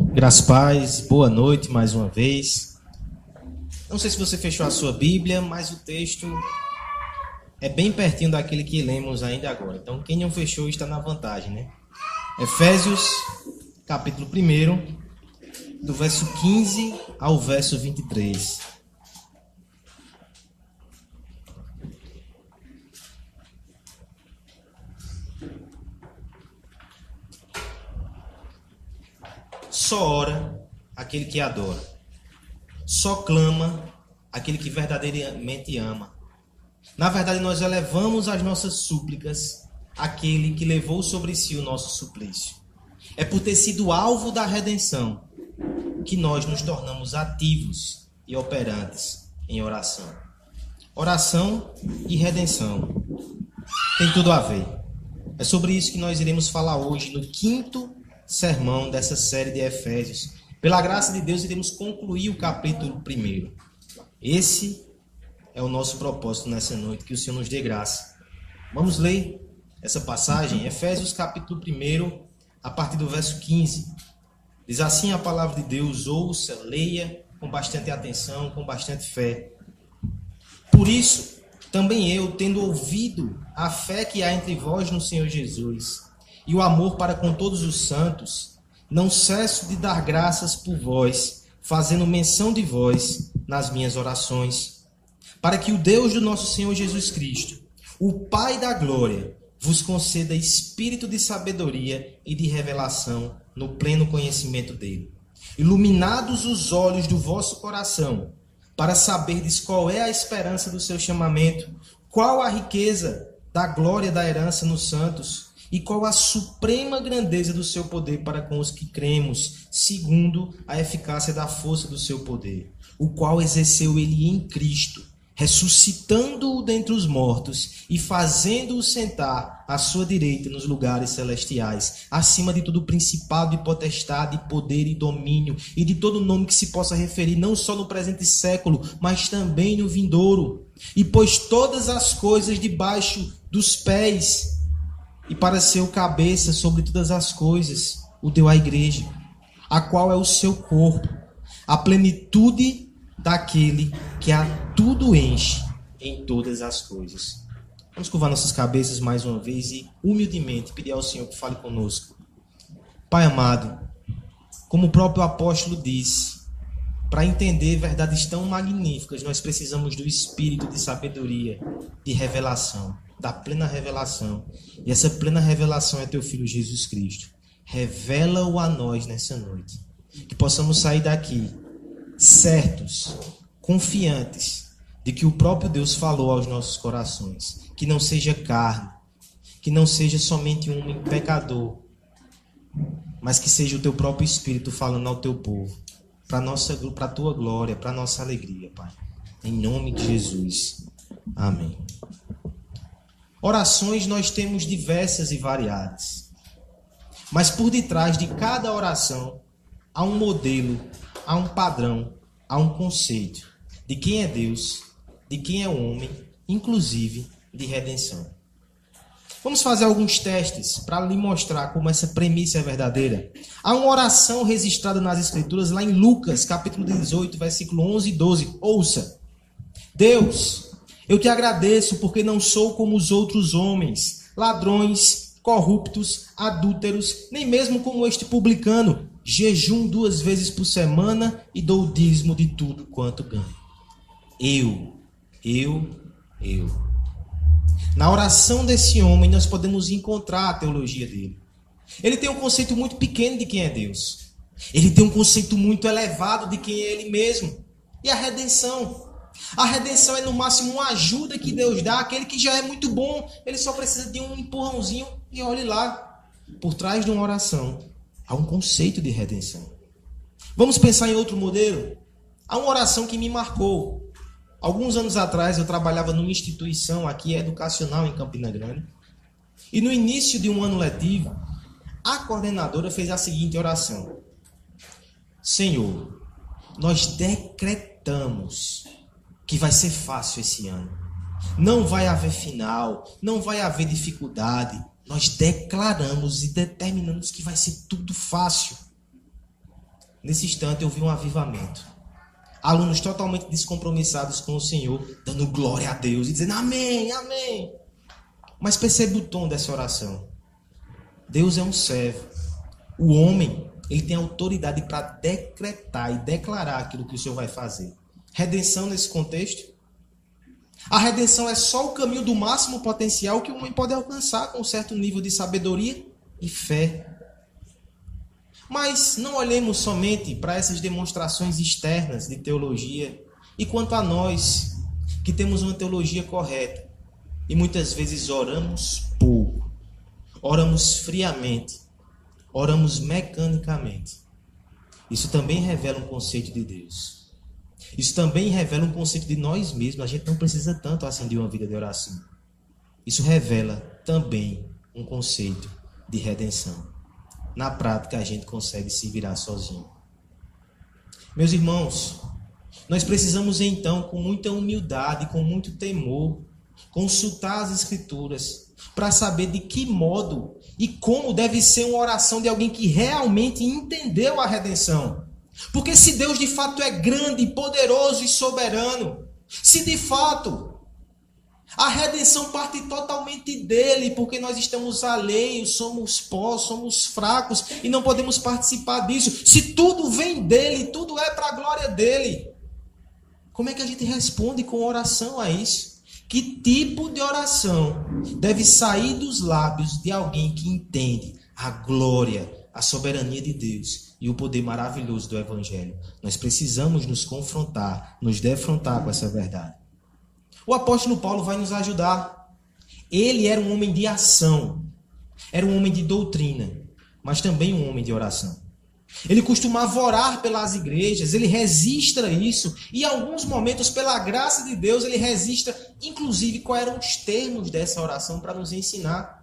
Graças paz, boa noite mais uma vez. Não sei se você fechou a sua Bíblia, mas o texto é bem pertinho daquele que lemos ainda agora. Então, quem não fechou está na vantagem, né? Efésios, capítulo 1, do verso 15 ao verso 23. Só ora aquele que adora. Só clama aquele que verdadeiramente ama. Na verdade, nós elevamos as nossas súplicas àquele que levou sobre si o nosso suplício. É por ter sido alvo da redenção que nós nos tornamos ativos e operantes em oração. Oração e redenção tem tudo a ver. É sobre isso que nós iremos falar hoje no quinto sermão dessa série de Efésios. Pela graça de Deus, iremos concluir o capítulo 1. Esse é o nosso propósito nessa noite, que o Senhor nos dê graça. Vamos ler essa passagem, Efésios capítulo 1, a partir do verso 15. Diz assim a palavra de Deus: ouça, leia com bastante atenção, com bastante fé. Por isso, também eu, tendo ouvido a fé que há entre vós no Senhor Jesus, e o amor para com todos os santos, não cesso de dar graças por vós, fazendo menção de vós nas minhas orações, para que o Deus do nosso Senhor Jesus Cristo, o Pai da glória, vos conceda espírito de sabedoria e de revelação no pleno conhecimento dele. Iluminados os olhos do vosso coração, para saberdes qual é a esperança do seu chamamento, qual a riqueza da glória da herança nos santos e qual a suprema grandeza do seu poder para com os que cremos, segundo a eficácia da força do seu poder, o qual exerceu ele em Cristo, ressuscitando-o dentre os mortos e fazendo-o sentar à sua direita nos lugares celestiais, acima de todo principado e potestade, poder e domínio, e de todo nome que se possa referir não só no presente século, mas também no vindouro. E pôs todas as coisas debaixo dos pés e para ser o cabeça sobre todas as coisas, o deu à igreja, a qual é o seu corpo, a plenitude daquele que a tudo enche em todas as coisas. Vamos curvar nossas cabeças mais uma vez e humildemente pedir ao Senhor que fale conosco. Pai amado, como o próprio apóstolo disse, para entender verdades tão magníficas, nós precisamos do espírito de sabedoria, de revelação da plena revelação. E essa plena revelação é teu filho Jesus Cristo. Revela-o a nós nessa noite. Que possamos sair daqui certos, confiantes de que o próprio Deus falou aos nossos corações. Que não seja carne, que não seja somente um pecador, mas que seja o teu próprio Espírito falando ao teu povo, para nossa, para a tua glória, para nossa alegria, Pai. Em nome de Jesus. Amém. Orações nós temos diversas e variadas. Mas por detrás de cada oração há um modelo, há um padrão, há um conceito de quem é Deus, de quem é o homem, inclusive de redenção. Vamos fazer alguns testes para lhe mostrar como essa premissa é verdadeira. Há uma oração registrada nas Escrituras lá em Lucas, capítulo 18, versículo 11 e 12. Ouça: Deus, eu te agradeço porque não sou como os outros homens, ladrões, corruptos, adúlteros, nem mesmo como este publicano. Jejum duas vezes por semana e dou o dízimo de tudo quanto ganho. Eu, eu, eu. Na oração desse homem, nós podemos encontrar a teologia dele. Ele tem um conceito muito pequeno de quem é Deus. Ele tem um conceito muito elevado de quem é ele mesmo. E a redenção. A redenção é no máximo uma ajuda que Deus dá, aquele que já é muito bom, ele só precisa de um empurrãozinho e olhe lá. Por trás de uma oração há um conceito de redenção. Vamos pensar em outro modelo? Há uma oração que me marcou. Alguns anos atrás eu trabalhava numa instituição aqui educacional em Campina Grande. E no início de um ano letivo, a coordenadora fez a seguinte oração: Senhor, nós decretamos que vai ser fácil esse ano. Não vai haver final, não vai haver dificuldade. Nós declaramos e determinamos que vai ser tudo fácil. nesse instante eu vi um avivamento. Alunos totalmente descompromissados com o Senhor, dando glória a Deus e dizendo amém, amém. Mas percebe o tom dessa oração. Deus é um servo. O homem, ele tem autoridade para decretar e declarar aquilo que o Senhor vai fazer. Redenção nesse contexto? A redenção é só o caminho do máximo potencial que o homem pode alcançar com um certo nível de sabedoria e fé. Mas não olhemos somente para essas demonstrações externas de teologia. E quanto a nós, que temos uma teologia correta, e muitas vezes oramos pouco, oramos friamente, oramos mecanicamente. Isso também revela um conceito de Deus. Isso também revela um conceito de nós mesmos. A gente não precisa tanto assim de uma vida de oração. Isso revela também um conceito de redenção. Na prática, a gente consegue se virar sozinho. Meus irmãos, nós precisamos então, com muita humildade, com muito temor, consultar as Escrituras para saber de que modo e como deve ser uma oração de alguém que realmente entendeu a redenção. Porque se Deus de fato é grande, poderoso e soberano, se de fato a redenção parte totalmente dele, porque nós estamos alheios, somos pó, somos fracos e não podemos participar disso. Se tudo vem dele, tudo é para a glória dele. Como é que a gente responde com oração a isso? Que tipo de oração deve sair dos lábios de alguém que entende a glória, a soberania de Deus e o poder maravilhoso do Evangelho? Nós precisamos nos confrontar, nos defrontar com essa verdade. O apóstolo Paulo vai nos ajudar. Ele era um homem de ação, era um homem de doutrina, mas também um homem de oração. Ele costumava orar pelas igrejas, ele registra isso, e em alguns momentos, pela graça de Deus, ele registra, inclusive, quais eram os termos dessa oração para nos ensinar.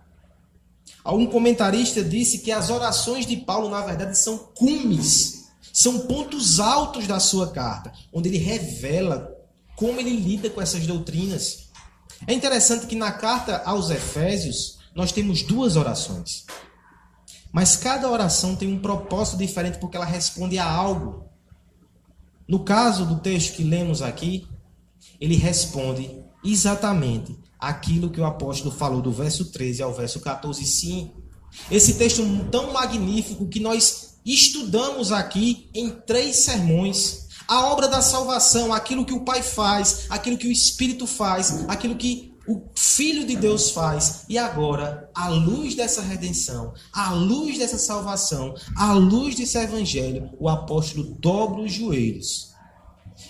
Algum comentarista disse que as orações de Paulo, na verdade, são cumes, são pontos altos da sua carta, onde ele revela como ele lida com essas doutrinas. É interessante que na carta aos Efésios nós temos duas orações. Mas cada oração tem um propósito diferente porque ela responde a algo. No caso do texto que lemos aqui, ele responde exatamente aquilo que o apóstolo falou do verso 13 ao verso 14. Sim, esse texto tão magnífico que nós estudamos aqui em três sermões a obra da salvação, aquilo que o Pai faz, aquilo que o Espírito faz, aquilo que o Filho de Deus faz. E agora, à luz dessa redenção, à luz dessa salvação, à luz desse evangelho, o apóstolo dobra os joelhos.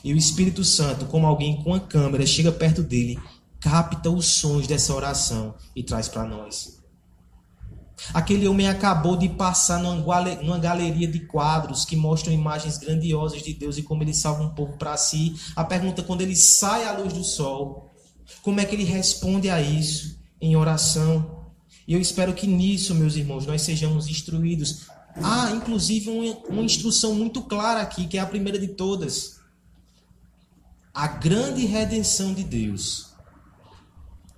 E o Espírito Santo, como alguém com a câmera, chega perto dele, capta os sons dessa oração e traz para nós. Aquele homem acabou de passar numa galeria de quadros que mostram imagens grandiosas de Deus e como ele salva um povo para si. A pergunta quando ele sai à luz do sol, como é que ele responde a isso em oração? E eu espero que nisso, meus irmãos, nós sejamos instruídos. Há, inclusive, uma instrução muito clara aqui, que é a primeira de todas. A grande redenção de Deus,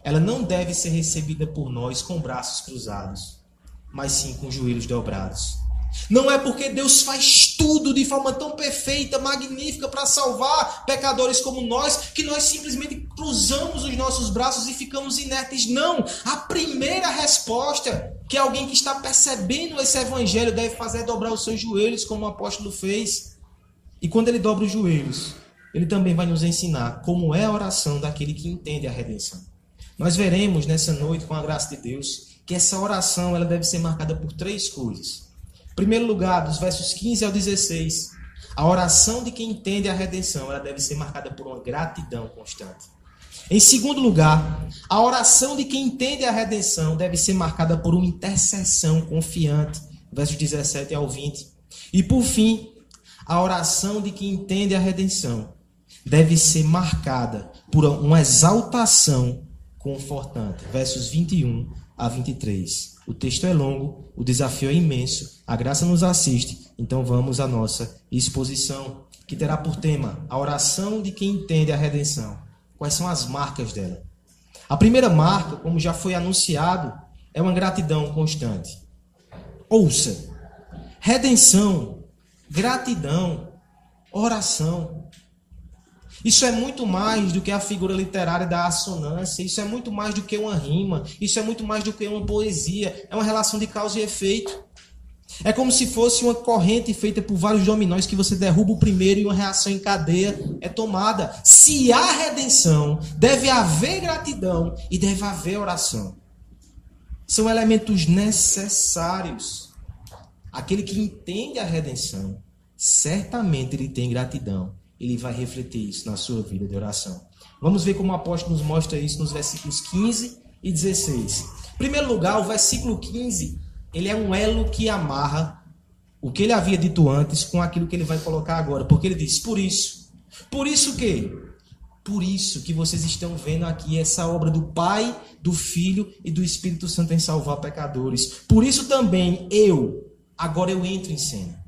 ela não deve ser recebida por nós com braços cruzados mas sim com joelhos dobrados. Não é porque Deus faz tudo de forma tão perfeita, magnífica para salvar pecadores como nós, que nós simplesmente cruzamos os nossos braços e ficamos inertes. Não! A primeira resposta que alguém que está percebendo esse evangelho deve fazer é dobrar os seus joelhos, como o apóstolo fez. E quando ele dobra os joelhos, ele também vai nos ensinar como é a oração daquele que entende a redenção. Nós veremos nessa noite, com a graça de Deus, que essa oração ela deve ser marcada por três coisas. Em primeiro lugar, dos versos 15 ao 16, a oração de quem entende a redenção ela deve ser marcada por uma gratidão constante. Em segundo lugar, a oração de quem entende a redenção deve ser marcada por uma intercessão confiante, versos 17 ao 20. E por fim, a oração de quem entende a redenção deve ser marcada por uma exaltação confortante, versos 21 a 23. O texto é longo, o desafio é imenso, a graça nos assiste, então vamos à nossa exposição, que terá por tema a oração de quem entende a redenção. Quais são as marcas dela? A primeira marca, como já foi anunciado, é uma gratidão constante. Ouça, redenção gratidão, oração. Isso é muito mais do que a figura literária da assonância, isso é muito mais do que uma rima, isso é muito mais do que uma poesia, é uma relação de causa e efeito. É como se fosse uma corrente feita por vários dominóis que você derruba o primeiro e uma reação em cadeia é tomada. Se há redenção, deve haver gratidão e deve haver oração. São elementos necessários. Aquele que entende a redenção, certamente ele tem gratidão. Ele vai refletir isso na sua vida de oração. Vamos ver como o apóstolo nos mostra isso nos versículos 15 e 16. Em primeiro lugar, o versículo 15 ele é um elo que amarra o que ele havia dito antes com aquilo que ele vai colocar agora. Porque ele diz: Por isso. Por isso o quê? Por isso que vocês estão vendo aqui essa obra do Pai, do Filho e do Espírito Santo em salvar pecadores. Por isso também eu, agora eu entro em cena.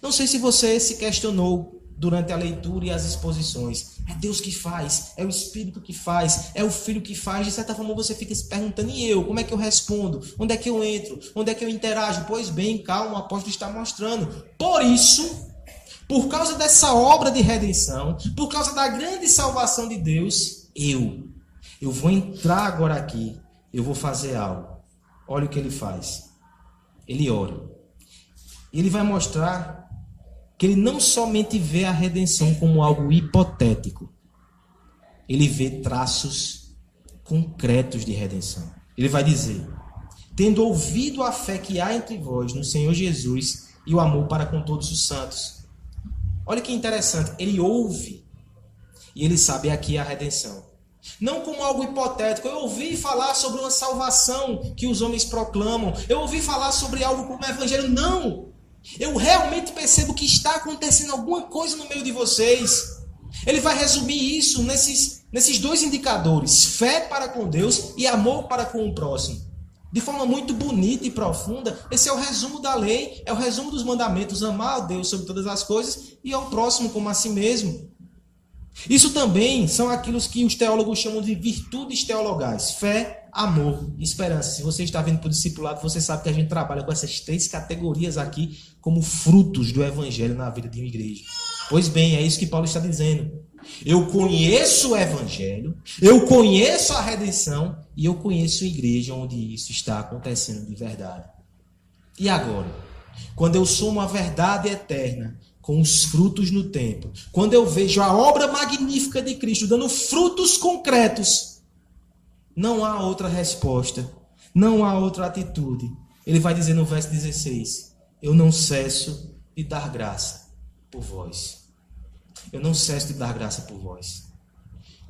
Não sei se você se questionou durante a leitura e as exposições. É Deus que faz, é o Espírito que faz, é o Filho que faz. De certa forma você fica se perguntando, e eu? Como é que eu respondo? Onde é que eu entro? Onde é que eu interajo? Pois bem, calma, o apóstolo está mostrando. Por isso, por causa dessa obra de redenção, por causa da grande salvação de Deus, eu, eu vou entrar agora aqui, eu vou fazer algo. Olha o que ele faz. Ele ora. Ele vai mostrar que ele não somente vê a redenção como algo hipotético, ele vê traços concretos de redenção. Ele vai dizer: tendo ouvido a fé que há entre vós no Senhor Jesus e o amor para com todos os santos. Olha que interessante, ele ouve e ele sabe aqui a redenção. Não como algo hipotético. Eu ouvi falar sobre uma salvação que os homens proclamam. Eu ouvi falar sobre algo como o evangelho. Não! Eu realmente percebo que está acontecendo alguma coisa no meio de vocês. Ele vai resumir isso nesses, nesses dois indicadores: fé para com Deus e amor para com o próximo. De forma muito bonita e profunda, esse é o resumo da lei, é o resumo dos mandamentos: amar a Deus sobre todas as coisas e ao próximo como a si mesmo. Isso também são aqueles que os teólogos chamam de virtudes teologais: fé, amor esperança. Se você está vindo para o discipulado, você sabe que a gente trabalha com essas três categorias aqui como frutos do evangelho na vida de uma igreja. Pois bem, é isso que Paulo está dizendo. Eu conheço o evangelho, eu conheço a redenção e eu conheço a igreja onde isso está acontecendo de verdade. E agora? Quando eu somo a verdade eterna com os frutos no tempo, quando eu vejo a obra magnífica de Cristo dando frutos concretos, não há outra resposta. Não há outra atitude. Ele vai dizer no verso 16: Eu não cesso de dar graça por vós. Eu não cesso de dar graça por vós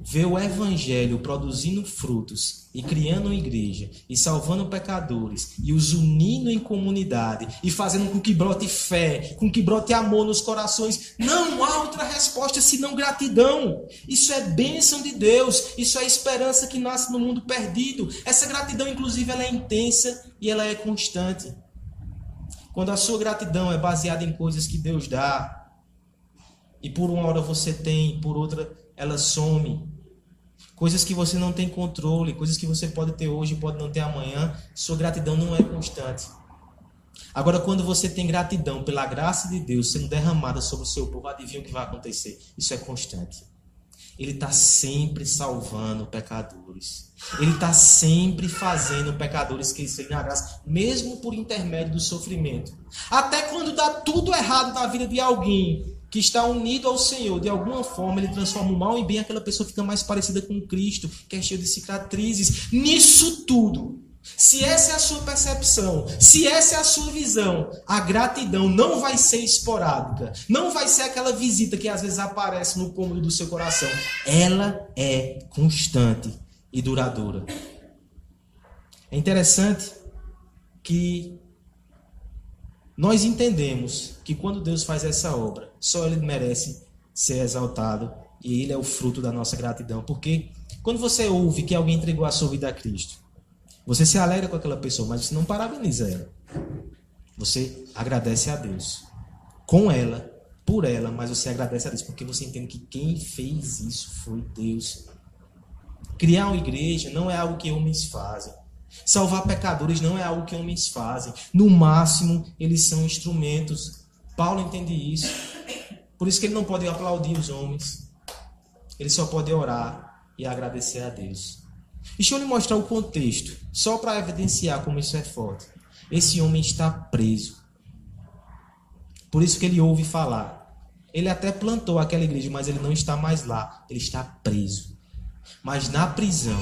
ver o evangelho produzindo frutos e criando uma igreja e salvando pecadores e os unindo em comunidade e fazendo com que brote fé, com que brote amor nos corações, não há outra resposta senão gratidão. Isso é bênção de Deus, isso é esperança que nasce no mundo perdido. Essa gratidão, inclusive, ela é intensa e ela é constante. Quando a sua gratidão é baseada em coisas que Deus dá, e por uma hora você tem, por outra ela some, coisas que você não tem controle, coisas que você pode ter hoje pode não ter amanhã, sua gratidão não é constante. Agora, quando você tem gratidão pela graça de Deus sendo derramada sobre o seu povo, adivinha o que vai acontecer? Isso é constante. Ele está sempre salvando pecadores. Ele está sempre fazendo pecadores que seguem a graça, mesmo por intermédio do sofrimento. Até quando dá tudo errado na vida de alguém, que está unido ao Senhor, de alguma forma ele transforma o mal em bem, aquela pessoa fica mais parecida com Cristo, que é cheio de cicatrizes. Nisso tudo, se essa é a sua percepção, se essa é a sua visão, a gratidão não vai ser esporádica, não vai ser aquela visita que às vezes aparece no cômodo do seu coração. Ela é constante e duradoura. É interessante que nós entendemos que quando Deus faz essa obra, só Ele merece ser exaltado e Ele é o fruto da nossa gratidão. Porque quando você ouve que alguém entregou a sua vida a Cristo, você se alegra com aquela pessoa, mas você não parabeniza ela. Você agradece a Deus com ela, por ela, mas você agradece a Deus porque você entende que quem fez isso foi Deus. Criar uma igreja não é algo que homens fazem. Salvar pecadores não é algo que homens fazem. No máximo, eles são instrumentos. Paulo entende isso. Por isso que ele não pode aplaudir os homens. Ele só pode orar e agradecer a Deus. Deixa eu lhe mostrar o contexto, só para evidenciar como isso é forte. Esse homem está preso. Por isso que ele ouve falar. Ele até plantou aquela igreja, mas ele não está mais lá. Ele está preso. Mas na prisão,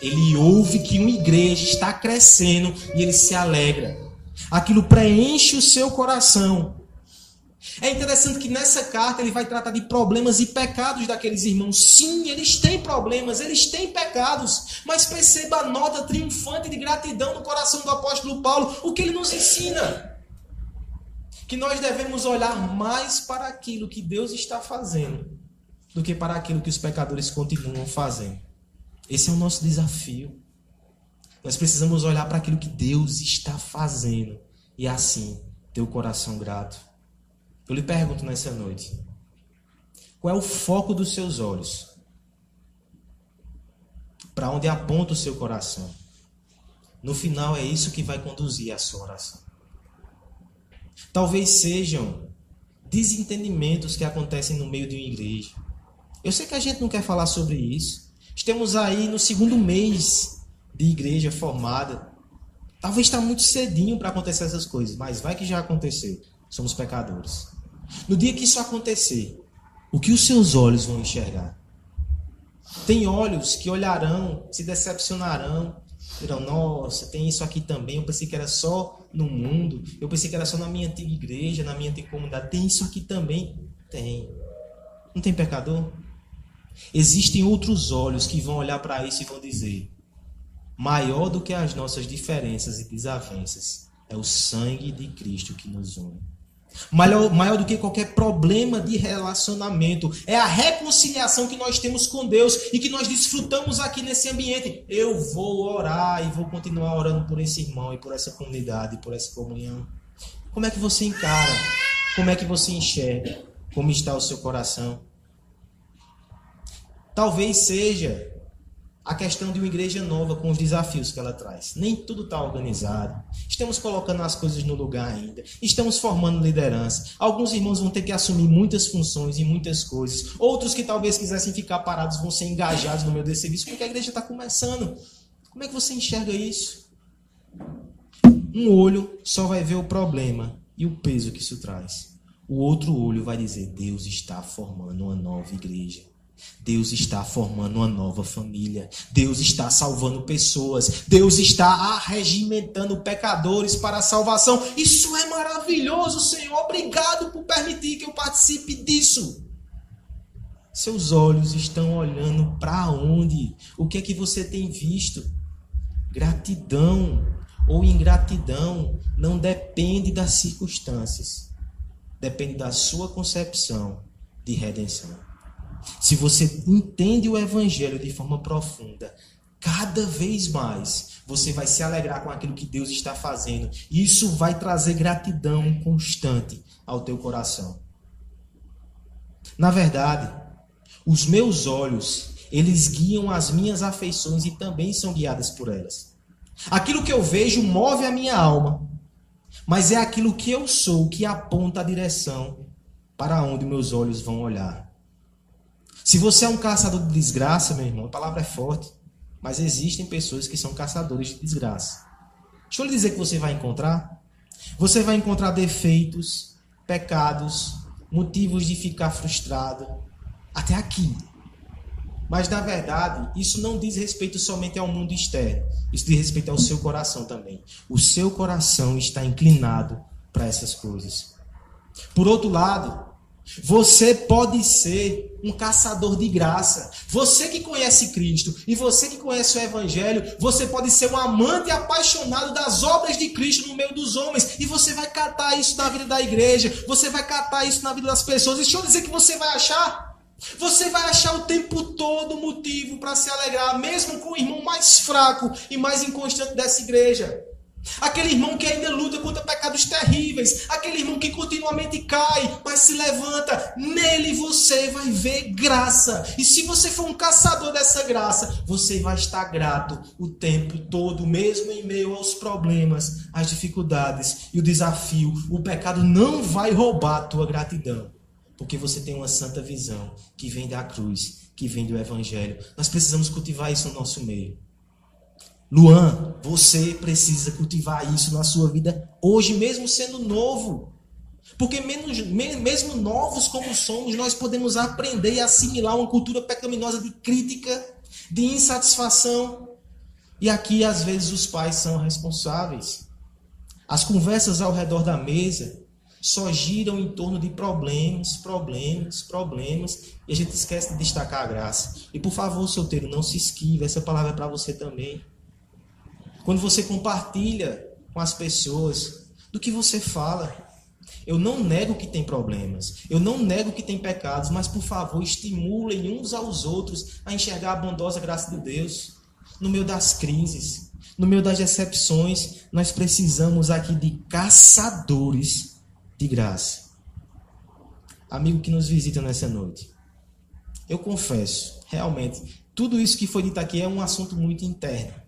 ele ouve que uma igreja está crescendo e ele se alegra. Aquilo preenche o seu coração. É interessante que nessa carta ele vai tratar de problemas e pecados daqueles irmãos. Sim, eles têm problemas, eles têm pecados, mas perceba a nota triunfante de gratidão no coração do apóstolo Paulo, o que ele nos ensina. Que nós devemos olhar mais para aquilo que Deus está fazendo do que para aquilo que os pecadores continuam fazendo. Esse é o nosso desafio. Nós precisamos olhar para aquilo que Deus está fazendo e assim ter o coração grato. Eu lhe pergunto nessa noite: qual é o foco dos seus olhos? Para onde aponta o seu coração? No final é isso que vai conduzir a sua oração. Talvez sejam desentendimentos que acontecem no meio de uma igreja. Eu sei que a gente não quer falar sobre isso. Estamos aí no segundo mês de igreja formada. Talvez está muito cedinho para acontecer essas coisas, mas vai que já aconteceu. Somos pecadores. No dia que isso acontecer, o que os seus olhos vão enxergar? Tem olhos que olharão, se decepcionarão, dirão: Nossa, tem isso aqui também. Eu pensei que era só no mundo, eu pensei que era só na minha antiga igreja, na minha antiga comunidade. Tem isso aqui também? Tem. Não tem pecador? Existem outros olhos que vão olhar para isso e vão dizer: maior do que as nossas diferenças e desavenças é o sangue de Cristo que nos une. Maior, maior do que qualquer problema de relacionamento. É a reconciliação que nós temos com Deus e que nós desfrutamos aqui nesse ambiente. Eu vou orar e vou continuar orando por esse irmão e por essa comunidade, por essa comunhão. Como é que você encara? Como é que você enxerga? Como está o seu coração? Talvez seja a questão de uma igreja nova com os desafios que ela traz. Nem tudo está organizado. Estamos colocando as coisas no lugar ainda. Estamos formando liderança. Alguns irmãos vão ter que assumir muitas funções e muitas coisas. Outros que talvez quisessem ficar parados vão ser engajados no meio desse serviço porque a igreja está começando. Como é que você enxerga isso? Um olho só vai ver o problema e o peso que isso traz. O outro olho vai dizer: Deus está formando uma nova igreja. Deus está formando uma nova família. Deus está salvando pessoas. Deus está arregimentando pecadores para a salvação. Isso é maravilhoso, Senhor. Obrigado por permitir que eu participe disso. Seus olhos estão olhando para onde? O que é que você tem visto? Gratidão ou ingratidão não depende das circunstâncias. Depende da sua concepção de redenção. Se você entende o evangelho de forma profunda, cada vez mais você vai se alegrar com aquilo que Deus está fazendo. E isso vai trazer gratidão constante ao teu coração. Na verdade, os meus olhos, eles guiam as minhas afeições e também são guiadas por elas. Aquilo que eu vejo move a minha alma, mas é aquilo que eu sou que aponta a direção para onde meus olhos vão olhar. Se você é um caçador de desgraça, meu irmão, a palavra é forte. Mas existem pessoas que são caçadores de desgraça. Deixa eu lhe dizer que você vai encontrar. Você vai encontrar defeitos, pecados, motivos de ficar frustrado. Até aqui. Mas na verdade, isso não diz respeito somente ao mundo externo. Isso diz respeito ao seu coração também. O seu coração está inclinado para essas coisas. Por outro lado, você pode ser um caçador de graça. Você que conhece Cristo e você que conhece o Evangelho, você pode ser um amante apaixonado das obras de Cristo no meio dos homens. E você vai catar isso na vida da igreja. Você vai catar isso na vida das pessoas. E deixa eu dizer que você vai achar. Você vai achar o tempo todo motivo para se alegrar, mesmo com o irmão mais fraco e mais inconstante dessa igreja. Aquele irmão que ainda luta contra pecados terríveis. Aquele irmão que continuamente cai, mas se levanta. Nele você vai ver graça. E se você for um caçador dessa graça, você vai estar grato o tempo todo, mesmo em meio aos problemas, às dificuldades e o desafio. O pecado não vai roubar a tua gratidão. Porque você tem uma santa visão que vem da cruz, que vem do Evangelho. Nós precisamos cultivar isso no nosso meio. Luan, você precisa cultivar isso na sua vida hoje, mesmo sendo novo. Porque menos, mesmo novos como somos, nós podemos aprender e assimilar uma cultura pecaminosa de crítica, de insatisfação. E aqui, às vezes, os pais são responsáveis. As conversas ao redor da mesa só giram em torno de problemas, problemas, problemas, e a gente esquece de destacar a graça. E por favor, solteiro, não se esquive, essa palavra é para você também. Quando você compartilha com as pessoas do que você fala. Eu não nego que tem problemas, eu não nego que tem pecados, mas por favor, estimulem uns aos outros a enxergar a bondosa graça de Deus no meio das crises, no meio das decepções. Nós precisamos aqui de caçadores de graça. Amigo que nos visita nessa noite, eu confesso, realmente, tudo isso que foi dito aqui é um assunto muito interno.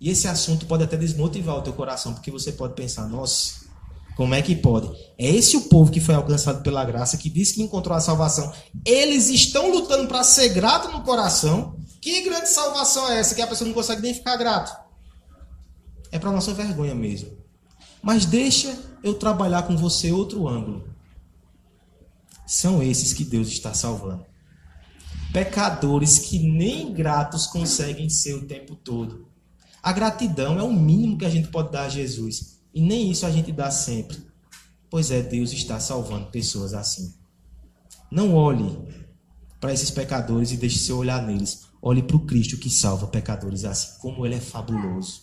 E esse assunto pode até desmotivar o teu coração, porque você pode pensar, nossa, como é que pode? É esse o povo que foi alcançado pela graça, que disse que encontrou a salvação. Eles estão lutando para ser grato no coração. Que grande salvação é essa que a pessoa não consegue nem ficar grato? É para nossa vergonha mesmo. Mas deixa eu trabalhar com você outro ângulo. São esses que Deus está salvando. Pecadores que nem gratos conseguem ser o tempo todo. A gratidão é o mínimo que a gente pode dar a Jesus. E nem isso a gente dá sempre. Pois é, Deus está salvando pessoas assim. Não olhe para esses pecadores e deixe seu olhar neles. Olhe para o Cristo que salva pecadores assim. Como ele é fabuloso.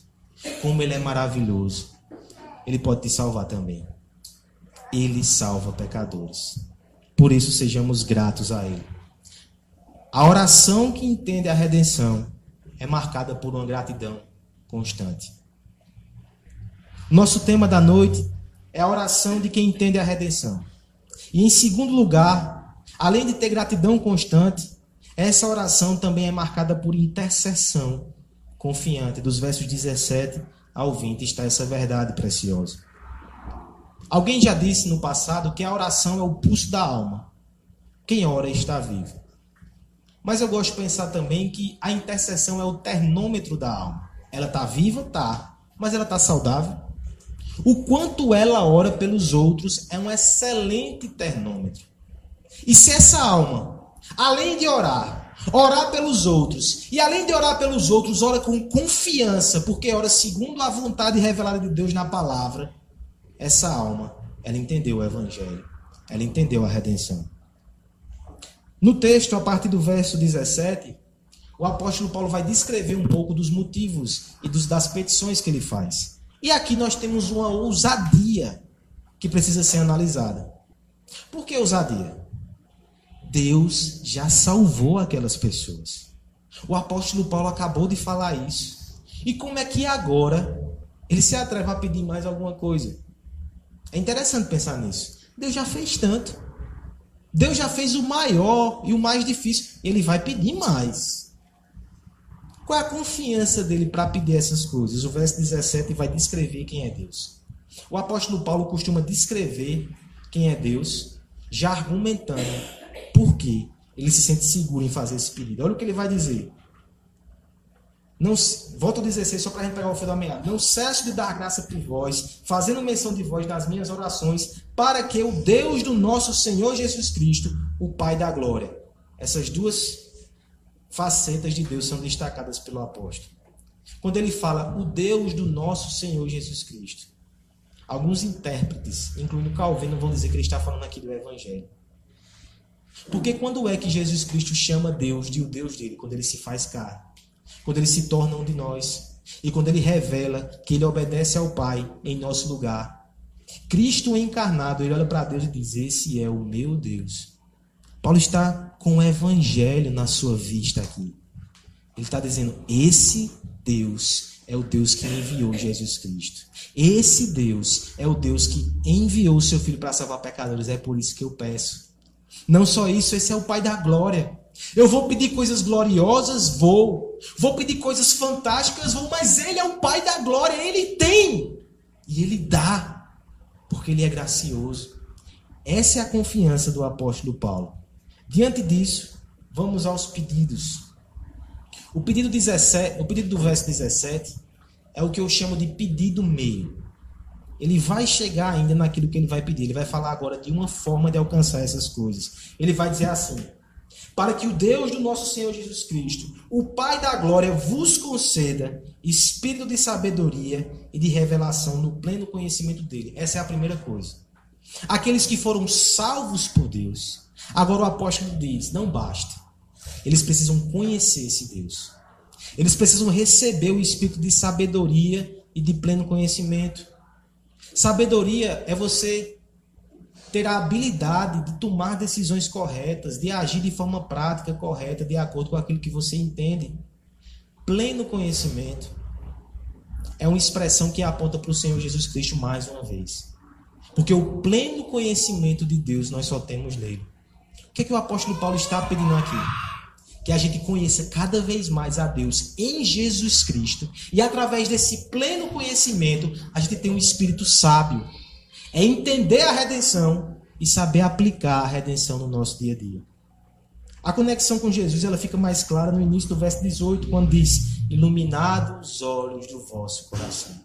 Como ele é maravilhoso. Ele pode te salvar também. Ele salva pecadores. Por isso sejamos gratos a ele. A oração que entende a redenção é marcada por uma gratidão constante. Nosso tema da noite é a oração de quem entende a redenção. E em segundo lugar, além de ter gratidão constante, essa oração também é marcada por intercessão confiante. Dos versos 17 ao 20 está essa verdade preciosa. Alguém já disse no passado que a oração é o pulso da alma. Quem ora está vivo. Mas eu gosto de pensar também que a intercessão é o termômetro da alma. Ela está viva? Tá. Mas ela está saudável? O quanto ela ora pelos outros é um excelente termômetro. E se essa alma, além de orar, orar pelos outros, e além de orar pelos outros, ora com confiança, porque ora segundo a vontade revelada de Deus na palavra, essa alma, ela entendeu o evangelho. Ela entendeu a redenção. No texto, a partir do verso 17, o apóstolo Paulo vai descrever um pouco dos motivos e dos, das petições que ele faz. E aqui nós temos uma ousadia que precisa ser analisada. Por que ousadia? Deus já salvou aquelas pessoas. O apóstolo Paulo acabou de falar isso. E como é que agora ele se atreve a pedir mais alguma coisa? É interessante pensar nisso. Deus já fez tanto. Deus já fez o maior e o mais difícil. Ele vai pedir mais. Qual é a confiança dele para pedir essas coisas? O verso 17 vai descrever quem é Deus. O apóstolo Paulo costuma descrever quem é Deus, já argumentando por que ele se sente seguro em fazer esse pedido. Olha o que ele vai dizer. Não, volto a 16 só para a gente pegar o fio da meada. Não cesso de dar graça por vós, fazendo menção de vós nas minhas orações, para que o Deus do nosso Senhor Jesus Cristo, o Pai da glória. Essas duas facetas de Deus são destacadas pelo apóstolo. Quando ele fala o Deus do nosso Senhor Jesus Cristo. Alguns intérpretes, incluindo Calvino, vão dizer que ele está falando aqui do Evangelho. Porque quando é que Jesus Cristo chama Deus de o Deus dele? Quando ele se faz carne. Quando ele se torna um de nós. E quando ele revela que ele obedece ao Pai em nosso lugar. Cristo encarnado, ele olha para Deus e diz: Esse é o meu Deus. Paulo está com o evangelho na sua vista aqui. Ele está dizendo: esse Deus é o Deus que enviou Jesus Cristo. Esse Deus é o Deus que enviou o seu filho para salvar pecadores. É por isso que eu peço. Não só isso, esse é o Pai da glória. Eu vou pedir coisas gloriosas, vou. Vou pedir coisas fantásticas, vou. Mas Ele é o Pai da glória. Ele tem. E Ele dá. Porque Ele é gracioso. Essa é a confiança do apóstolo Paulo. Diante disso, vamos aos pedidos. O pedido, 17, o pedido do verso 17 é o que eu chamo de pedido meio. Ele vai chegar ainda naquilo que ele vai pedir. Ele vai falar agora de uma forma de alcançar essas coisas. Ele vai dizer assim: Para que o Deus do nosso Senhor Jesus Cristo, o Pai da glória, vos conceda espírito de sabedoria e de revelação no pleno conhecimento dele. Essa é a primeira coisa. Aqueles que foram salvos por Deus. Agora o apóstolo diz: não basta. Eles precisam conhecer esse Deus. Eles precisam receber o espírito de sabedoria e de pleno conhecimento. Sabedoria é você ter a habilidade de tomar decisões corretas, de agir de forma prática correta, de acordo com aquilo que você entende. Pleno conhecimento é uma expressão que aponta para o Senhor Jesus Cristo mais uma vez. Porque o pleno conhecimento de Deus nós só temos nele. O que é que o apóstolo Paulo está pedindo aqui? que a gente conheça cada vez mais a Deus em Jesus Cristo e através desse pleno conhecimento a gente tem um espírito sábio. É entender a redenção e saber aplicar a redenção no nosso dia a dia. A conexão com Jesus ela fica mais clara no início do verso 18, quando diz: Iluminados os olhos do vosso coração.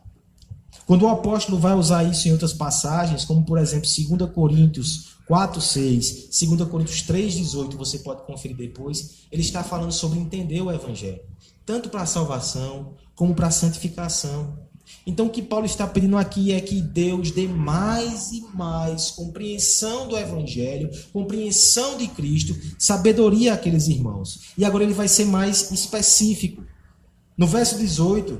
Quando o apóstolo vai usar isso em outras passagens, como por exemplo 2 Coríntios 4, 6, 2 Coríntios 3, 18, você pode conferir depois, ele está falando sobre entender o Evangelho, tanto para a salvação como para a santificação. Então o que Paulo está pedindo aqui é que Deus dê mais e mais compreensão do Evangelho, compreensão de Cristo, sabedoria àqueles irmãos. E agora ele vai ser mais específico. No verso 18,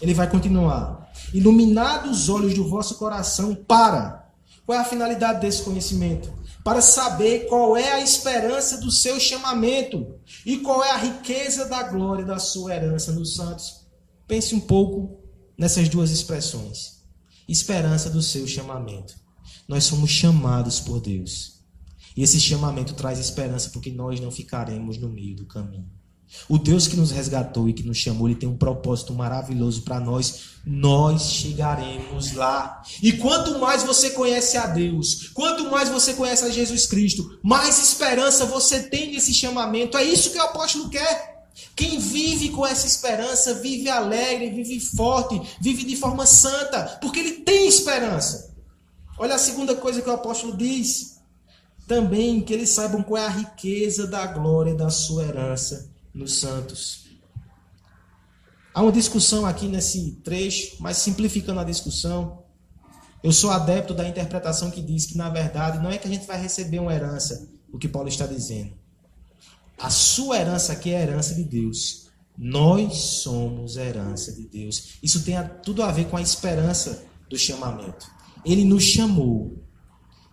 ele vai continuar: Iluminados os olhos do vosso coração para qual é a finalidade desse conhecimento? Para saber qual é a esperança do seu chamamento e qual é a riqueza da glória da sua herança nos santos. Pense um pouco nessas duas expressões. Esperança do seu chamamento. Nós somos chamados por Deus. E esse chamamento traz esperança porque nós não ficaremos no meio do caminho. O Deus que nos resgatou e que nos chamou, ele tem um propósito maravilhoso para nós. Nós chegaremos lá. E quanto mais você conhece a Deus, quanto mais você conhece a Jesus Cristo, mais esperança você tem nesse chamamento. É isso que o apóstolo quer. Quem vive com essa esperança, vive alegre, vive forte, vive de forma santa, porque ele tem esperança. Olha a segunda coisa que o apóstolo diz. Também que eles saibam qual é a riqueza da glória da sua herança nos santos. Há uma discussão aqui nesse trecho, mas simplificando a discussão, eu sou adepto da interpretação que diz que, na verdade, não é que a gente vai receber uma herança, o que Paulo está dizendo. A sua herança aqui é a herança de Deus. Nós somos herança de Deus. Isso tem tudo a ver com a esperança do chamamento. Ele nos chamou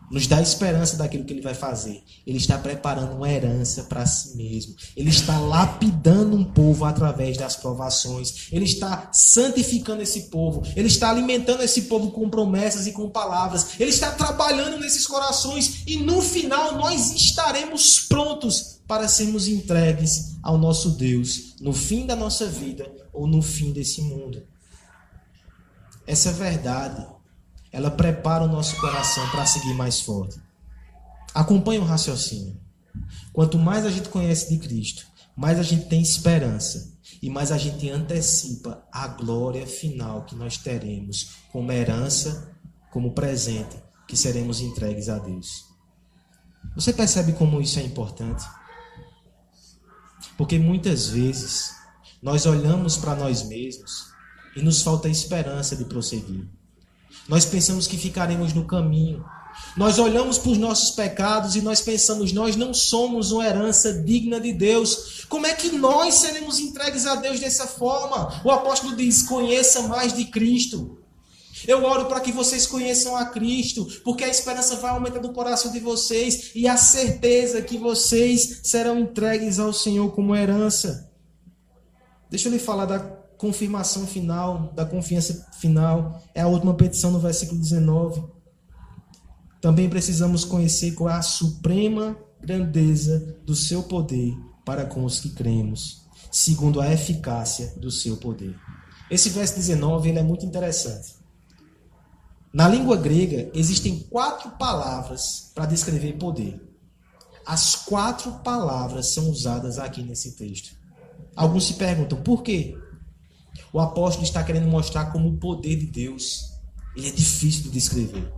nos dá esperança daquilo que ele vai fazer. Ele está preparando uma herança para si mesmo. Ele está lapidando um povo através das provações. Ele está santificando esse povo. Ele está alimentando esse povo com promessas e com palavras. Ele está trabalhando nesses corações e no final nós estaremos prontos para sermos entregues ao nosso Deus no fim da nossa vida ou no fim desse mundo. Essa é verdade ela prepara o nosso coração para seguir mais forte. Acompanhe o raciocínio. Quanto mais a gente conhece de Cristo, mais a gente tem esperança e mais a gente antecipa a glória final que nós teremos como herança, como presente que seremos entregues a Deus. Você percebe como isso é importante? Porque muitas vezes nós olhamos para nós mesmos e nos falta esperança de prosseguir. Nós pensamos que ficaremos no caminho. Nós olhamos para os nossos pecados e nós pensamos, nós não somos uma herança digna de Deus. Como é que nós seremos entregues a Deus dessa forma? O apóstolo diz: conheça mais de Cristo. Eu oro para que vocês conheçam a Cristo, porque a esperança vai aumentar no coração de vocês e a certeza que vocês serão entregues ao Senhor como herança. Deixa eu lhe falar da confirmação final, da confiança final, é a última petição no versículo 19. Também precisamos conhecer qual é a suprema grandeza do seu poder para com os que cremos, segundo a eficácia do seu poder. Esse verso 19 ele é muito interessante. Na língua grega, existem quatro palavras para descrever poder. As quatro palavras são usadas aqui nesse texto. Alguns se perguntam por quê? O apóstolo está querendo mostrar como o poder de Deus ele é difícil de descrever.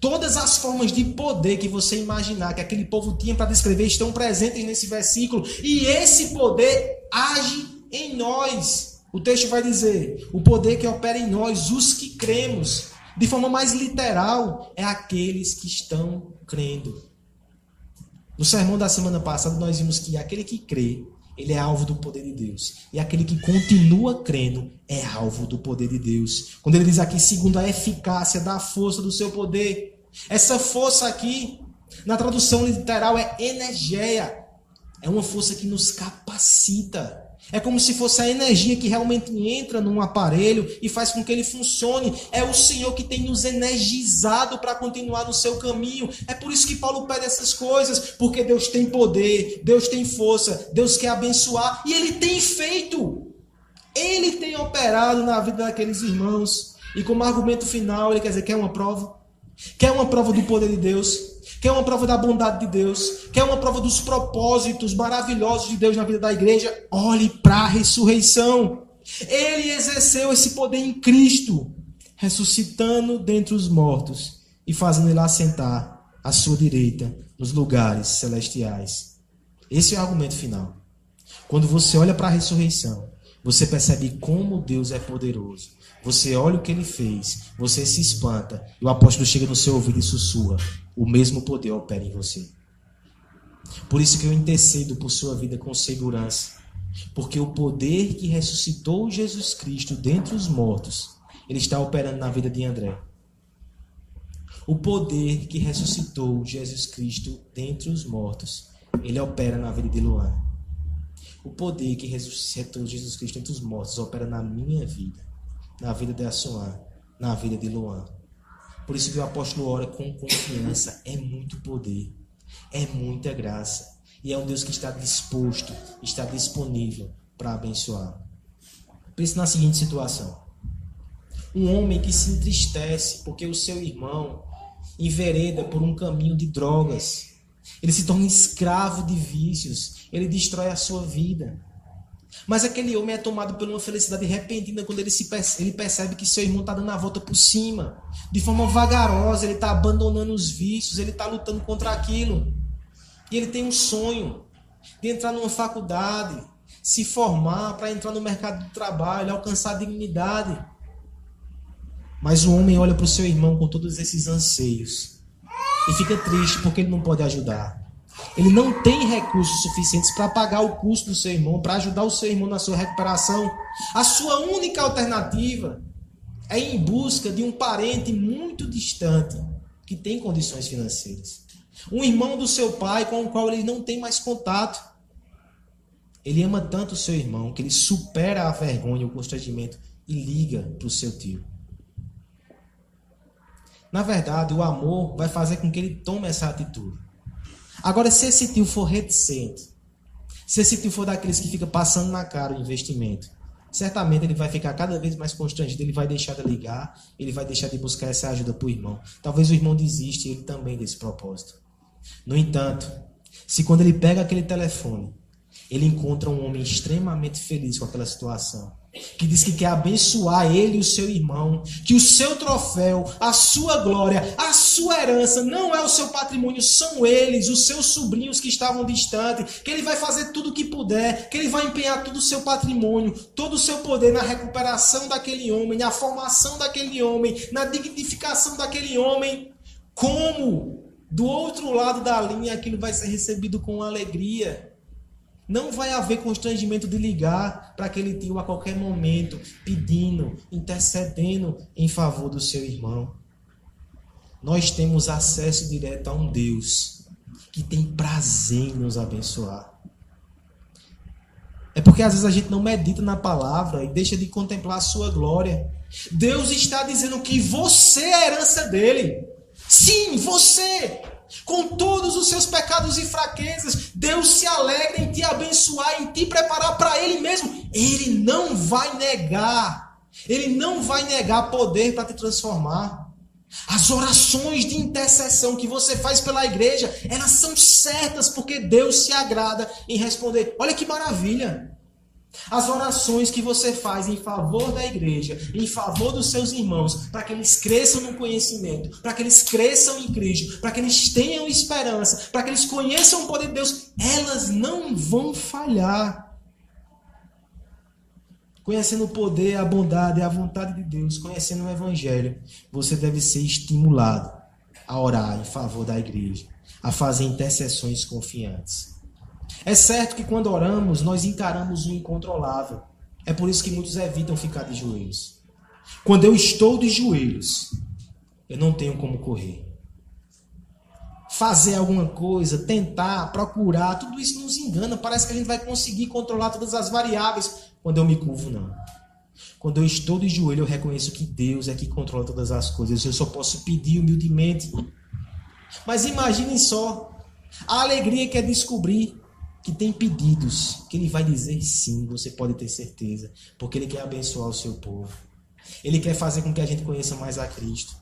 Todas as formas de poder que você imaginar que aquele povo tinha para descrever estão presentes nesse versículo. E esse poder age em nós. O texto vai dizer: o poder que opera em nós, os que cremos. De forma mais literal, é aqueles que estão crendo. No sermão da semana passada, nós vimos que aquele que crê, ele é alvo do poder de Deus. E aquele que continua crendo é alvo do poder de Deus. Quando ele diz aqui, segundo a eficácia da força do seu poder. Essa força aqui, na tradução literal, é energia. É uma força que nos capacita. É como se fosse a energia que realmente entra num aparelho e faz com que ele funcione. É o Senhor que tem nos energizado para continuar no seu caminho. É por isso que Paulo pede essas coisas, porque Deus tem poder, Deus tem força, Deus quer abençoar e ele tem feito. Ele tem operado na vida daqueles irmãos. E como argumento final, ele quer dizer: quer uma prova? Quer uma prova do poder de Deus? Quer uma prova da bondade de Deus? Quer uma prova dos propósitos maravilhosos de Deus na vida da igreja? Olhe para a ressurreição. Ele exerceu esse poder em Cristo, ressuscitando dentre os mortos e fazendo ele assentar à sua direita nos lugares celestiais. Esse é o argumento final. Quando você olha para a ressurreição, você percebe como Deus é poderoso. Você olha o que ele fez, você se espanta, e o apóstolo chega no seu ouvido e sussurra: o mesmo poder opera em você. Por isso que eu intercedo por sua vida com segurança. Porque o poder que ressuscitou Jesus Cristo dentre os mortos, ele está operando na vida de André. O poder que ressuscitou Jesus Cristo dentre os mortos, ele opera na vida de Luan. O poder que ressuscitou Jesus Cristo dentre os mortos opera na minha vida, na vida de Assuan, na vida de Luan. Por isso que o apóstolo ora com confiança. É muito poder, é muita graça. E é um Deus que está disposto, está disponível para abençoar. Pense na seguinte situação: um homem que se entristece porque o seu irmão envereda por um caminho de drogas, ele se torna escravo de vícios, ele destrói a sua vida. Mas aquele homem é tomado por uma felicidade repentina quando ele, se percebe, ele percebe que seu irmão está dando a volta por cima. De forma vagarosa, ele está abandonando os vícios, ele está lutando contra aquilo. E ele tem um sonho de entrar numa faculdade, se formar para entrar no mercado de trabalho, alcançar a dignidade. Mas o homem olha para o seu irmão com todos esses anseios e fica triste porque ele não pode ajudar. Ele não tem recursos suficientes para pagar o custo do seu irmão, para ajudar o seu irmão na sua recuperação. A sua única alternativa é ir em busca de um parente muito distante que tem condições financeiras. Um irmão do seu pai com o qual ele não tem mais contato. Ele ama tanto o seu irmão que ele supera a vergonha, o constrangimento e liga para o seu tio. Na verdade, o amor vai fazer com que ele tome essa atitude. Agora, se esse tio for reticente, se esse tio for daqueles que fica passando na cara o investimento, certamente ele vai ficar cada vez mais constrangido, ele vai deixar de ligar, ele vai deixar de buscar essa ajuda para o irmão. Talvez o irmão desista ele também desse propósito. No entanto, se quando ele pega aquele telefone, ele encontra um homem extremamente feliz com aquela situação, que diz que quer abençoar ele e o seu irmão, que o seu troféu, a sua glória, a sua herança não é o seu patrimônio, são eles, os seus sobrinhos que estavam distantes, que ele vai fazer tudo o que puder, que ele vai empenhar todo o seu patrimônio, todo o seu poder na recuperação daquele homem, na formação daquele homem, na dignificação daquele homem. Como do outro lado da linha aquilo vai ser recebido com alegria? Não vai haver constrangimento de ligar para aquele tio a qualquer momento, pedindo, intercedendo em favor do seu irmão. Nós temos acesso direto a um Deus que tem prazer em nos abençoar. É porque às vezes a gente não medita na palavra e deixa de contemplar a sua glória. Deus está dizendo que você é a herança dele. Sim, você. Com todos os seus pecados e fraquezas, Deus se alegra em te abençoar, em te preparar para Ele mesmo. Ele não vai negar. Ele não vai negar poder para te transformar. As orações de intercessão que você faz pela igreja, elas são certas porque Deus se agrada em responder. Olha que maravilha! As orações que você faz em favor da igreja, em favor dos seus irmãos, para que eles cresçam no conhecimento, para que eles cresçam em Cristo, para que eles tenham esperança, para que eles conheçam o poder de Deus, elas não vão falhar. Conhecendo o poder, a bondade e a vontade de Deus, conhecendo o Evangelho, você deve ser estimulado a orar em favor da igreja, a fazer intercessões confiantes. É certo que quando oramos, nós encaramos o incontrolável. É por isso que muitos evitam ficar de joelhos. Quando eu estou de joelhos, eu não tenho como correr. Fazer alguma coisa, tentar, procurar, tudo isso nos engana. Parece que a gente vai conseguir controlar todas as variáveis. Quando eu me curvo, não. Quando eu estou de joelho, eu reconheço que Deus é que controla todas as coisas. Eu só posso pedir humildemente. Mas imaginem só a alegria que é descobrir que tem pedidos que ele vai dizer sim, você pode ter certeza, porque ele quer abençoar o seu povo. Ele quer fazer com que a gente conheça mais a Cristo.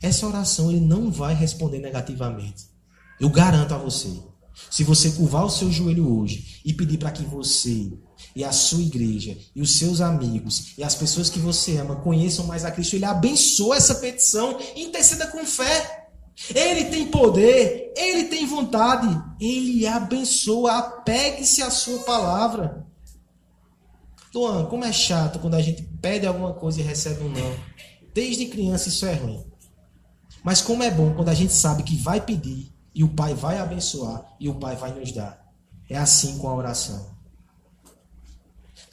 Essa oração ele não vai responder negativamente. Eu garanto a você. Se você curvar o seu joelho hoje e pedir para que você e a sua igreja e os seus amigos e as pessoas que você ama conheçam mais a Cristo, ele abençoa essa petição interceda com fé. Ele tem poder, ele tem vontade, ele abençoa, apegue-se à sua palavra. Luan, como é chato quando a gente pede alguma coisa e recebe um não. Desde criança isso é ruim. Mas como é bom quando a gente sabe que vai pedir e o Pai vai abençoar e o Pai vai nos dar. É assim com a oração.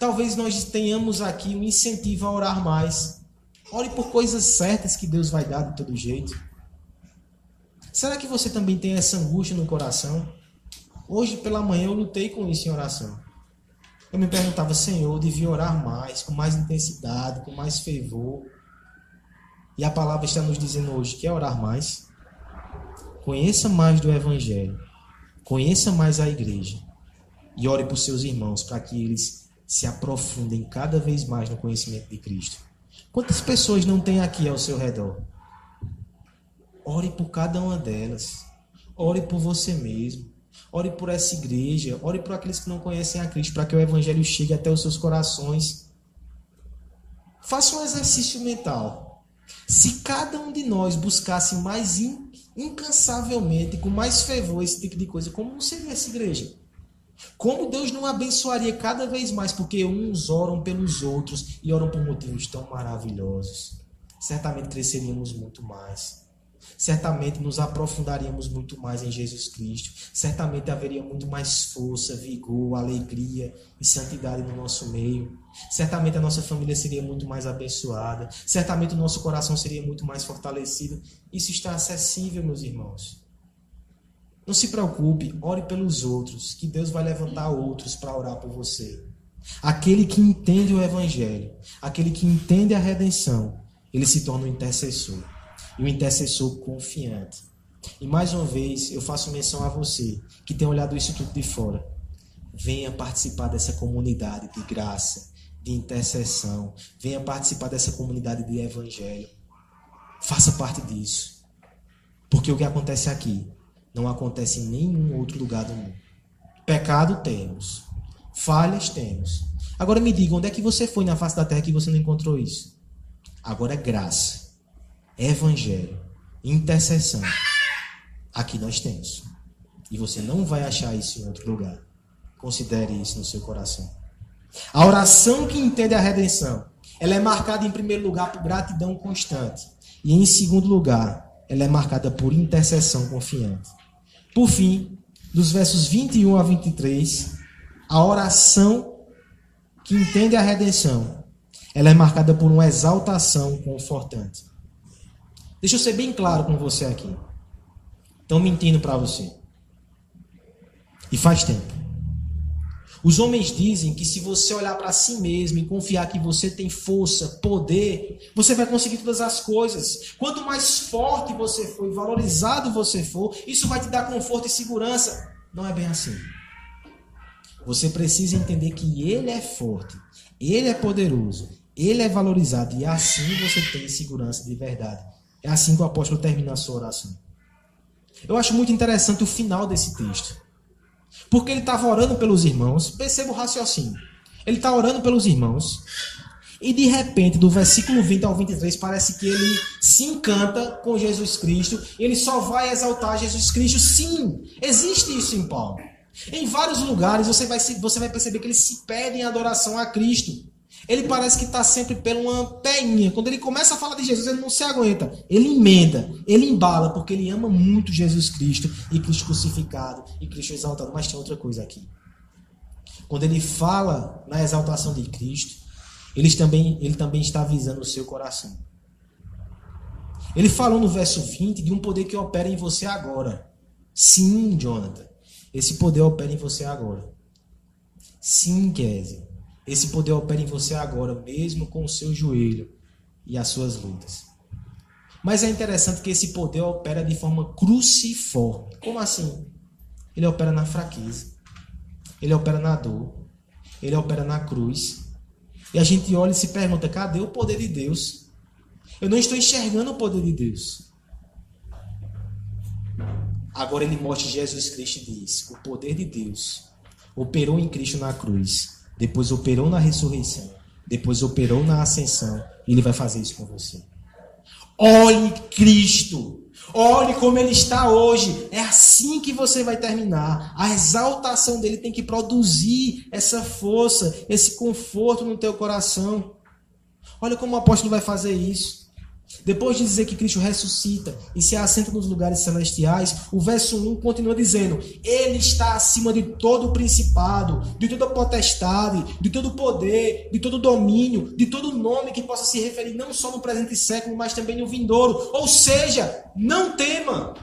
Talvez nós tenhamos aqui um incentivo a orar mais. Ore por coisas certas que Deus vai dar de todo jeito. Será que você também tem essa angústia no coração? Hoje pela manhã eu lutei com isso em oração. Eu me perguntava, Senhor, eu devia orar mais, com mais intensidade, com mais fervor. E a palavra está nos dizendo hoje: quer orar mais? Conheça mais do Evangelho. Conheça mais a igreja. E ore por seus irmãos para que eles se aprofundem cada vez mais no conhecimento de Cristo. Quantas pessoas não tem aqui ao seu redor? Ore por cada uma delas. Ore por você mesmo. Ore por essa igreja. Ore por aqueles que não conhecem a Cristo, para que o Evangelho chegue até os seus corações. Faça um exercício mental. Se cada um de nós buscasse mais incansavelmente, com mais fervor, esse tipo de coisa, como seria essa igreja? Como Deus não abençoaria cada vez mais, porque uns oram pelos outros e oram por motivos tão maravilhosos. Certamente cresceríamos muito mais certamente nos aprofundaríamos muito mais em Jesus Cristo. Certamente haveria muito mais força, vigor, alegria e santidade no nosso meio. Certamente a nossa família seria muito mais abençoada. Certamente o nosso coração seria muito mais fortalecido. Isso está acessível, meus irmãos. Não se preocupe, ore pelos outros, que Deus vai levantar outros para orar por você. Aquele que entende o Evangelho, aquele que entende a redenção, ele se torna um intercessor e um intercessor confiante. E mais uma vez, eu faço menção a você que tem olhado isso tudo de fora. Venha participar dessa comunidade de graça, de intercessão. Venha participar dessa comunidade de evangelho. Faça parte disso. Porque o que acontece aqui não acontece em nenhum outro lugar do mundo. Pecado temos, falhas temos. Agora me diga, onde é que você foi na face da terra que você não encontrou isso? Agora é graça evangelho, intercessão. Aqui nós temos. E você não vai achar isso em outro lugar. Considere isso no seu coração. A oração que entende a redenção, ela é marcada em primeiro lugar por gratidão constante. E em segundo lugar, ela é marcada por intercessão confiante. Por fim, dos versos 21 a 23, a oração que entende a redenção, ela é marcada por uma exaltação confortante. Deixa eu ser bem claro com você aqui. Estão mentindo para você. E faz tempo. Os homens dizem que se você olhar para si mesmo e confiar que você tem força, poder, você vai conseguir todas as coisas. Quanto mais forte você for e valorizado você for, isso vai te dar conforto e segurança. Não é bem assim. Você precisa entender que ele é forte, ele é poderoso, ele é valorizado e assim você tem segurança de verdade. É assim que o apóstolo termina a sua oração. Eu acho muito interessante o final desse texto. Porque ele estava orando pelos irmãos. Perceba o raciocínio. Ele está orando pelos irmãos. E de repente, do versículo 20 ao 23, parece que ele se encanta com Jesus Cristo. Ele só vai exaltar Jesus Cristo. Sim, existe isso em Paulo. Em vários lugares você vai, você vai perceber que ele se pede em adoração a Cristo. Ele parece que está sempre pela uma peinha. Quando ele começa a falar de Jesus, ele não se aguenta. Ele emenda, ele embala, porque ele ama muito Jesus Cristo e Cristo crucificado e Cristo exaltado. Mas tem outra coisa aqui. Quando ele fala na exaltação de Cristo, ele também, ele também está visando o seu coração. Ele falou no verso 20 de um poder que opera em você agora. Sim, Jonathan. Esse poder opera em você agora. Sim, Kézia. Esse poder opera em você agora, mesmo com o seu joelho e as suas lutas. Mas é interessante que esse poder opera de forma cruciforme. Como assim? Ele opera na fraqueza. Ele opera na dor. Ele opera na cruz. E a gente olha e se pergunta: cadê o poder de Deus? Eu não estou enxergando o poder de Deus. Agora ele mostra Jesus Cristo e diz: o poder de Deus operou em Cristo na cruz depois operou na ressurreição, depois operou na ascensão, e ele vai fazer isso com você. Olhe Cristo. Olhe como ele está hoje. É assim que você vai terminar. A exaltação dele tem que produzir essa força, esse conforto no teu coração. Olha como o apóstolo vai fazer isso. Depois de dizer que Cristo ressuscita e se assenta nos lugares celestiais, o verso 1 continua dizendo: Ele está acima de todo o principado, de toda potestade, de todo poder, de todo domínio, de todo nome que possa se referir não só no presente século, mas também no vindouro. Ou seja, não tema.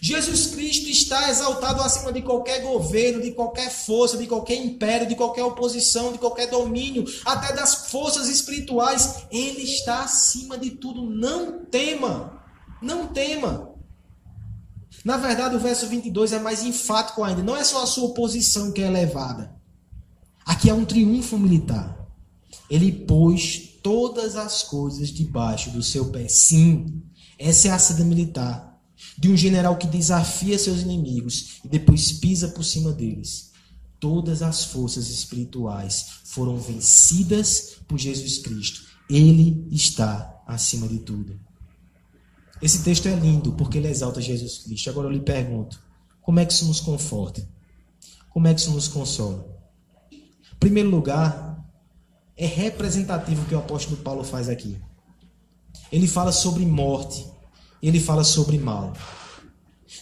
Jesus Cristo está exaltado acima de qualquer governo, de qualquer força, de qualquer império, de qualquer oposição, de qualquer domínio, até das forças espirituais. Ele está acima de tudo. Não tema. Não tema. Na verdade, o verso 22 é mais enfático ainda. Não é só a sua posição que é elevada. Aqui é um triunfo militar. Ele pôs todas as coisas debaixo do seu pé. Sim, essa é a sede militar de um general que desafia seus inimigos e depois pisa por cima deles. Todas as forças espirituais foram vencidas por Jesus Cristo. Ele está acima de tudo. Esse texto é lindo porque ele exalta Jesus Cristo. Agora eu lhe pergunto: como é que isso nos conforta? Como é que isso nos consola? Em primeiro lugar, é representativo o que o apóstolo Paulo faz aqui. Ele fala sobre morte ele fala sobre mal.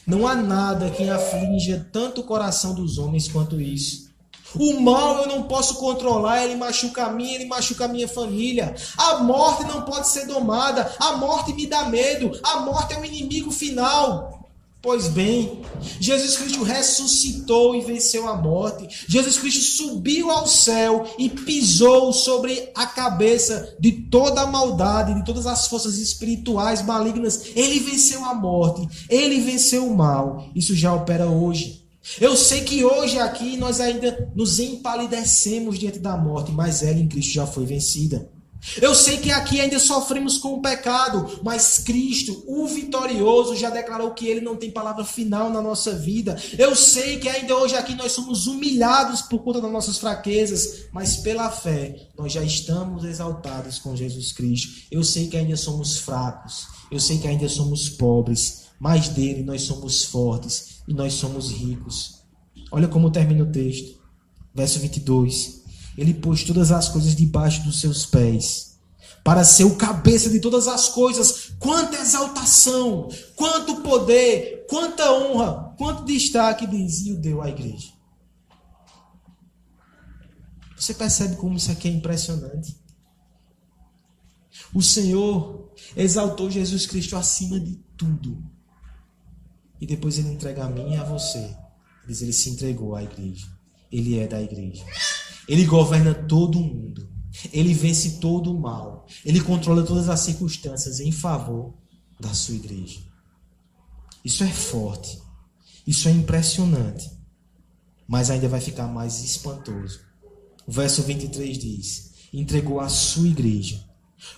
Não há nada que aflinja tanto o coração dos homens quanto isso. O mal eu não posso controlar, ele machuca a mim, ele machuca a minha família. A morte não pode ser domada, a morte me dá medo, a morte é o inimigo final. Pois bem, Jesus Cristo ressuscitou e venceu a morte. Jesus Cristo subiu ao céu e pisou sobre a cabeça de toda a maldade, de todas as forças espirituais malignas. Ele venceu a morte, ele venceu o mal. Isso já opera hoje. Eu sei que hoje aqui nós ainda nos empalidecemos diante da morte, mas ela em Cristo já foi vencida. Eu sei que aqui ainda sofremos com o pecado, mas Cristo, o vitorioso, já declarou que ele não tem palavra final na nossa vida. Eu sei que ainda hoje aqui nós somos humilhados por conta das nossas fraquezas, mas pela fé nós já estamos exaltados com Jesus Cristo. Eu sei que ainda somos fracos, eu sei que ainda somos pobres, mas dele nós somos fortes e nós somos ricos. Olha como termina o texto, verso 22. Ele pôs todas as coisas debaixo dos seus pés, para ser o cabeça de todas as coisas. Quanta exaltação, quanto poder, quanta honra, quanto destaque Deus deu à igreja. Você percebe como isso aqui é impressionante? O Senhor exaltou Jesus Cristo acima de tudo. E depois ele entrega a mim e a você. Ele se entregou à igreja. ele é da igreja. Ele governa todo o mundo. Ele vence todo o mal. Ele controla todas as circunstâncias em favor da sua igreja. Isso é forte. Isso é impressionante. Mas ainda vai ficar mais espantoso. O verso 23 diz: Entregou a sua igreja,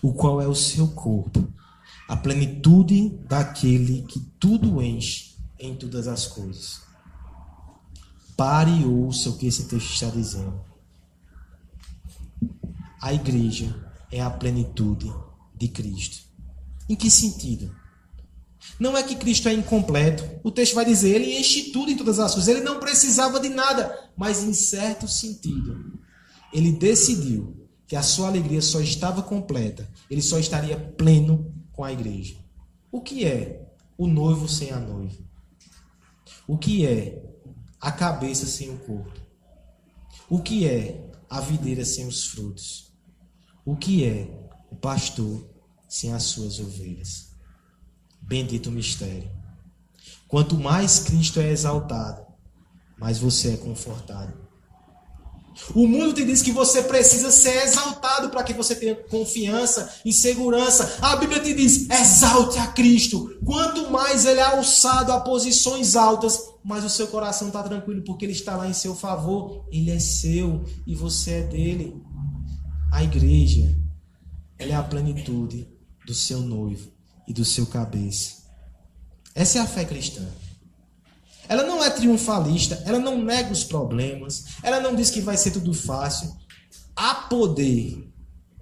o qual é o seu corpo, a plenitude daquele que tudo enche em todas as coisas. Pare e ouça o que esse texto está dizendo. A igreja é a plenitude de Cristo. Em que sentido? Não é que Cristo é incompleto. O texto vai dizer, ele enche tudo em todas as coisas. Ele não precisava de nada. Mas em certo sentido, ele decidiu que a sua alegria só estava completa. Ele só estaria pleno com a igreja. O que é o noivo sem a noiva? O que é a cabeça sem o corpo? O que é a videira sem os frutos? O que é o pastor sem as suas ovelhas? Bendito mistério. Quanto mais Cristo é exaltado, mais você é confortado. O mundo te diz que você precisa ser exaltado para que você tenha confiança e segurança. A Bíblia te diz: exalte a Cristo. Quanto mais ele é alçado a posições altas, mais o seu coração está tranquilo, porque ele está lá em seu favor. Ele é seu e você é dele. A igreja, ela é a plenitude do seu noivo e do seu cabeça. Essa é a fé cristã. Ela não é triunfalista, ela não nega os problemas, ela não diz que vai ser tudo fácil. Há poder,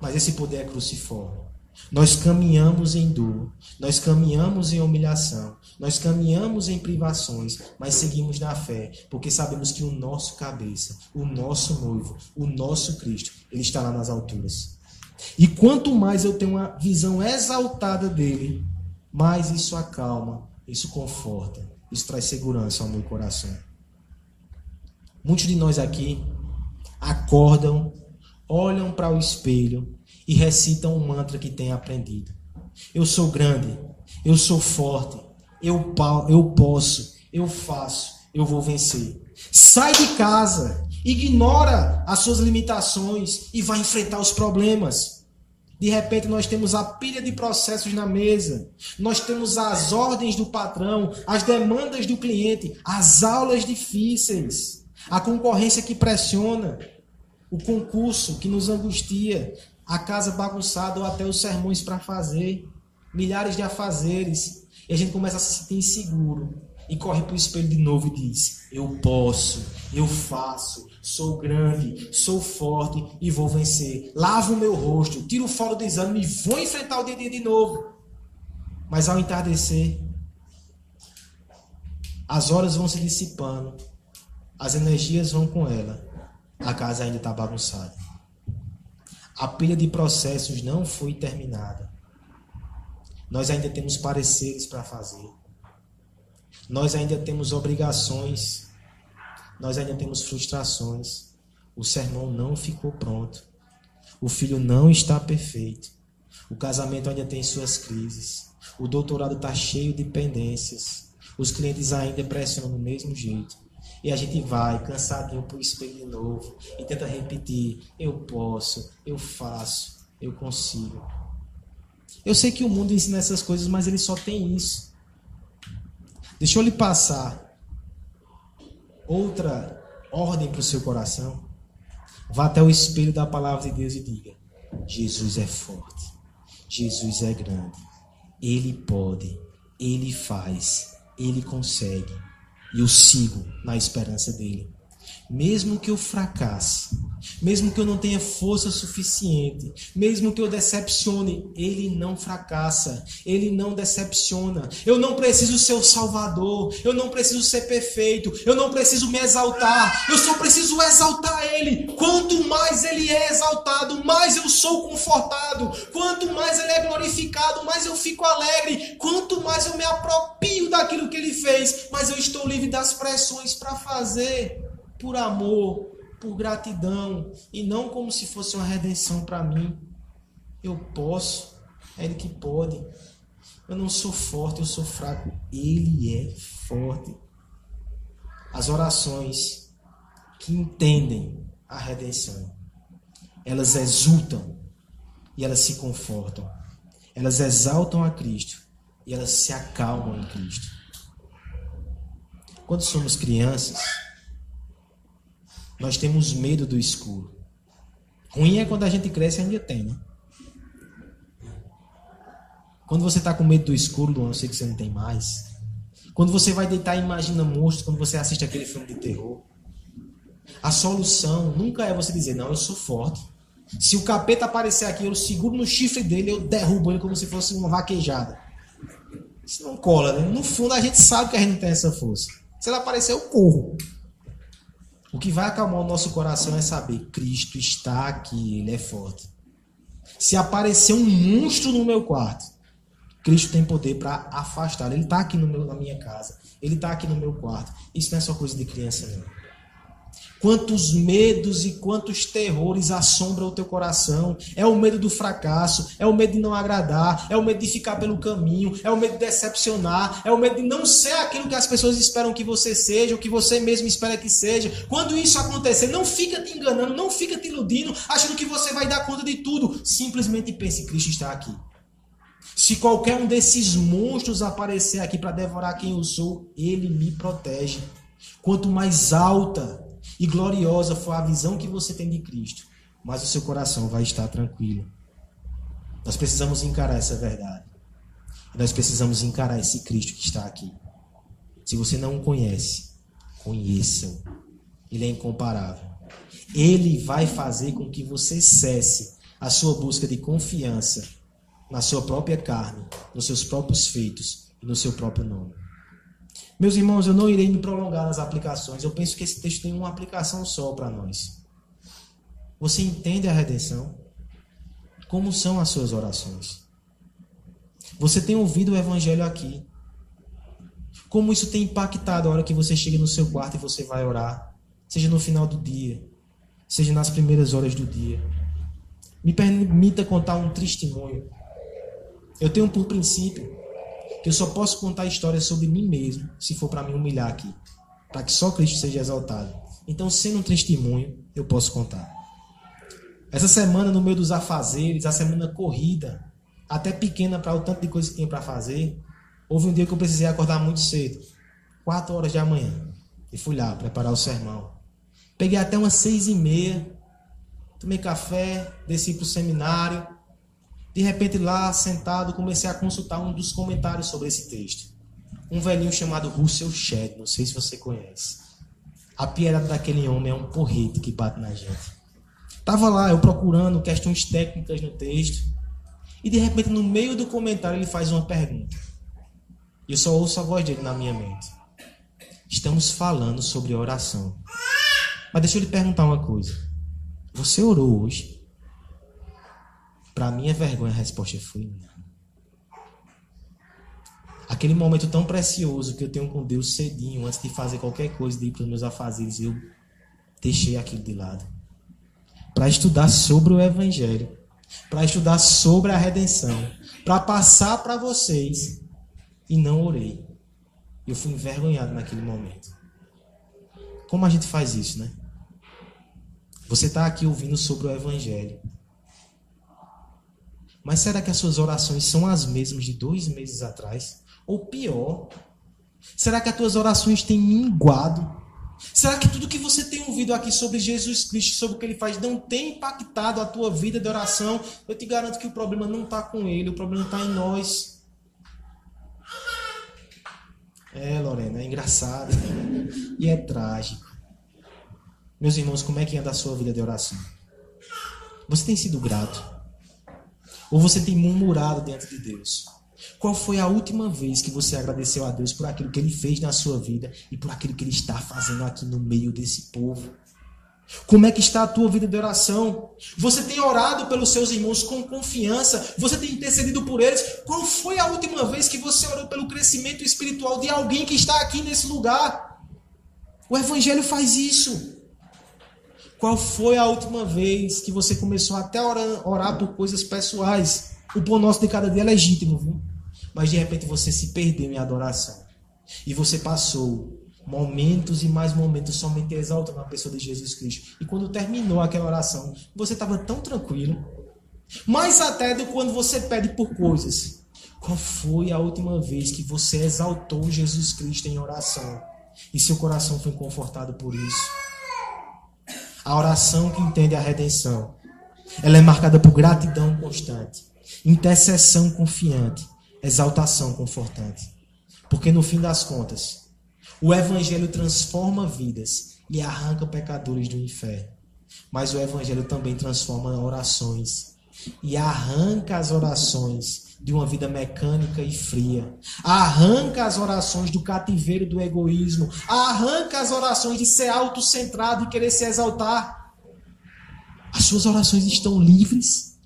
mas esse poder é cruciforme. Nós caminhamos em dor, nós caminhamos em humilhação, nós caminhamos em privações, mas seguimos na fé, porque sabemos que o nosso cabeça, o nosso noivo, o nosso Cristo, ele está lá nas alturas. E quanto mais eu tenho uma visão exaltada dele, mais isso acalma, isso conforta, isso traz segurança ao meu coração. Muitos de nós aqui acordam, olham para o espelho e recitam um mantra que têm aprendido. Eu sou grande, eu sou forte, eu, eu posso, eu faço, eu vou vencer. Sai de casa, ignora as suas limitações e vai enfrentar os problemas. De repente nós temos a pilha de processos na mesa, nós temos as ordens do patrão, as demandas do cliente, as aulas difíceis, a concorrência que pressiona, o concurso que nos angustia, a casa bagunçada ou até os sermões para fazer, milhares de afazeres, e a gente começa a se sentir inseguro e corre para o espelho de novo e diz: Eu posso, eu faço, sou grande, sou forte e vou vencer. Lavo o meu rosto, tiro fora do exame e vou enfrentar o dia de novo. Mas ao entardecer, as horas vão se dissipando, as energias vão com ela, a casa ainda está bagunçada. A pilha de processos não foi terminada. Nós ainda temos pareceres para fazer. Nós ainda temos obrigações. Nós ainda temos frustrações. O sermão não ficou pronto. O filho não está perfeito. O casamento ainda tem suas crises. O doutorado está cheio de pendências. Os clientes ainda pressionam do mesmo jeito. E a gente vai cansadinho para o espelho de novo e tenta repetir: eu posso, eu faço, eu consigo. Eu sei que o mundo ensina essas coisas, mas ele só tem isso. Deixa eu lhe passar outra ordem para o seu coração. Vá até o espelho da palavra de Deus e diga: Jesus é forte, Jesus é grande, Ele pode, Ele faz, Ele consegue. E eu sigo na esperança dele. Mesmo que eu fracasse, mesmo que eu não tenha força suficiente, mesmo que eu decepcione, ele não fracassa, ele não decepciona. Eu não preciso ser o salvador, eu não preciso ser perfeito, eu não preciso me exaltar, eu só preciso exaltar ele. Quanto mais ele é exaltado, mais eu sou confortado. Quanto mais ele é glorificado, mais eu fico alegre. Quanto mais eu me apropio daquilo que ele fez, mais eu estou livre das pressões para fazer por amor, por gratidão e não como se fosse uma redenção para mim. Eu posso, é Ele que pode. Eu não sou forte, eu sou fraco. Ele é forte. As orações que entendem a redenção, elas exultam e elas se confortam. Elas exaltam a Cristo e elas se acalmam em Cristo. Quando somos crianças, nós temos medo do escuro. Ruim é quando a gente cresce ainda tem, né? Quando você está com medo do escuro, Luan, eu sei que você não tem mais. Quando você vai deitar e imagina monstros, quando você assiste aquele filme de terror. A solução nunca é você dizer, não, eu sou forte. Se o capeta aparecer aqui, eu seguro no chifre dele, eu derrubo ele como se fosse uma vaquejada. Isso não cola, né? No fundo a gente sabe que a gente não tem essa força. Se ele aparecer, eu corro. O que vai acalmar o nosso coração é saber: Cristo está aqui, Ele é forte. Se aparecer um monstro no meu quarto, Cristo tem poder para afastar. Ele está aqui meu, na minha casa. Ele está aqui no meu quarto. Isso não é só coisa de criança, não. Quantos medos e quantos terrores assombram o teu coração. É o medo do fracasso, é o medo de não agradar, é o medo de ficar pelo caminho, é o medo de decepcionar, é o medo de não ser aquilo que as pessoas esperam que você seja, ou que você mesmo espera que seja. Quando isso acontecer, não fica te enganando, não fica te iludindo, achando que você vai dar conta de tudo. Simplesmente pense: Cristo está aqui. Se qualquer um desses monstros aparecer aqui para devorar quem eu sou, ele me protege. Quanto mais alta e gloriosa for a visão que você tem de Cristo, mas o seu coração vai estar tranquilo. Nós precisamos encarar essa verdade. Nós precisamos encarar esse Cristo que está aqui. Se você não o conhece, conheça-o. Ele é incomparável. Ele vai fazer com que você cesse a sua busca de confiança na sua própria carne, nos seus próprios feitos e no seu próprio nome. Meus irmãos, eu não irei me prolongar nas aplicações. Eu penso que esse texto tem uma aplicação só para nós. Você entende a redenção? Como são as suas orações? Você tem ouvido o evangelho aqui? Como isso tem impactado a hora que você chega no seu quarto e você vai orar? Seja no final do dia, seja nas primeiras horas do dia. Me permita contar um testemunho. Eu tenho por princípio que eu só posso contar histórias sobre mim mesmo se for para me humilhar aqui, para que só Cristo seja exaltado. Então, sendo um testemunho, eu posso contar. Essa semana, no meio dos afazeres, a semana corrida, até pequena para o tanto de coisa que tinha para fazer, houve um dia que eu precisei acordar muito cedo, 4 horas da manhã, e fui lá preparar o sermão. Peguei até umas seis e meia, tomei café, desci para o seminário, de repente, lá sentado, comecei a consultar um dos comentários sobre esse texto. Um velhinho chamado Russell Shedd, não sei se você conhece. A piedade daquele homem é um porrete que bate na gente. Tava lá eu procurando questões técnicas no texto. E de repente, no meio do comentário, ele faz uma pergunta. E eu só ouço a voz dele na minha mente. Estamos falando sobre oração. Mas deixa eu lhe perguntar uma coisa. Você orou hoje? Para minha vergonha, a resposta foi não. Aquele momento tão precioso que eu tenho com Deus cedinho, antes de fazer qualquer coisa, de ir para os meus afazeres, eu deixei aquilo de lado. Para estudar sobre o Evangelho, para estudar sobre a redenção, para passar para vocês, e não orei. Eu fui envergonhado naquele momento. Como a gente faz isso, né? Você está aqui ouvindo sobre o Evangelho. Mas será que as suas orações são as mesmas de dois meses atrás? Ou pior, será que as tuas orações têm minguado? Será que tudo que você tem ouvido aqui sobre Jesus Cristo, sobre o que ele faz, não tem impactado a tua vida de oração? Eu te garanto que o problema não está com ele, o problema está em nós. É, Lorena, é engraçado e é trágico. Meus irmãos, como é que anda a sua vida de oração? Você tem sido grato? Ou você tem murmurado diante de Deus? Qual foi a última vez que você agradeceu a Deus por aquilo que Ele fez na sua vida e por aquilo que Ele está fazendo aqui no meio desse povo? Como é que está a tua vida de oração? Você tem orado pelos seus irmãos com confiança? Você tem intercedido por eles? Qual foi a última vez que você orou pelo crescimento espiritual de alguém que está aqui nesse lugar? O Evangelho faz isso. Qual foi a última vez que você começou até a orar, por coisas pessoais? O pão nosso de cada dia é legítimo, viu? Mas de repente você se perdeu em adoração. E você passou momentos e mais momentos somente exaltando a pessoa de Jesus Cristo. E quando terminou aquela oração, você estava tão tranquilo. Mais até do quando você pede por coisas. Qual foi a última vez que você exaltou Jesus Cristo em oração? E seu coração foi confortado por isso? A oração que entende a redenção, ela é marcada por gratidão constante, intercessão confiante, exaltação confortante. Porque no fim das contas, o evangelho transforma vidas e arranca pecadores do inferno. Mas o evangelho também transforma orações e arranca as orações de uma vida mecânica e fria. Arranca as orações do cativeiro do egoísmo. Arranca as orações de ser autocentrado e querer se exaltar. As suas orações estão livres.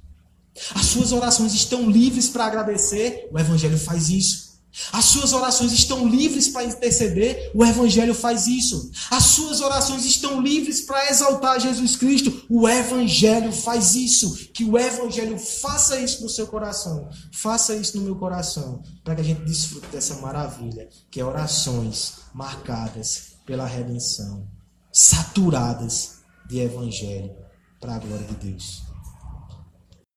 As suas orações estão livres para agradecer. O Evangelho faz isso. As suas orações estão livres para interceder, o Evangelho faz isso. As suas orações estão livres para exaltar Jesus Cristo, o Evangelho faz isso. Que o Evangelho faça isso no seu coração, faça isso no meu coração, para que a gente desfrute dessa maravilha, que é orações marcadas pela redenção, saturadas de Evangelho, para a glória de Deus.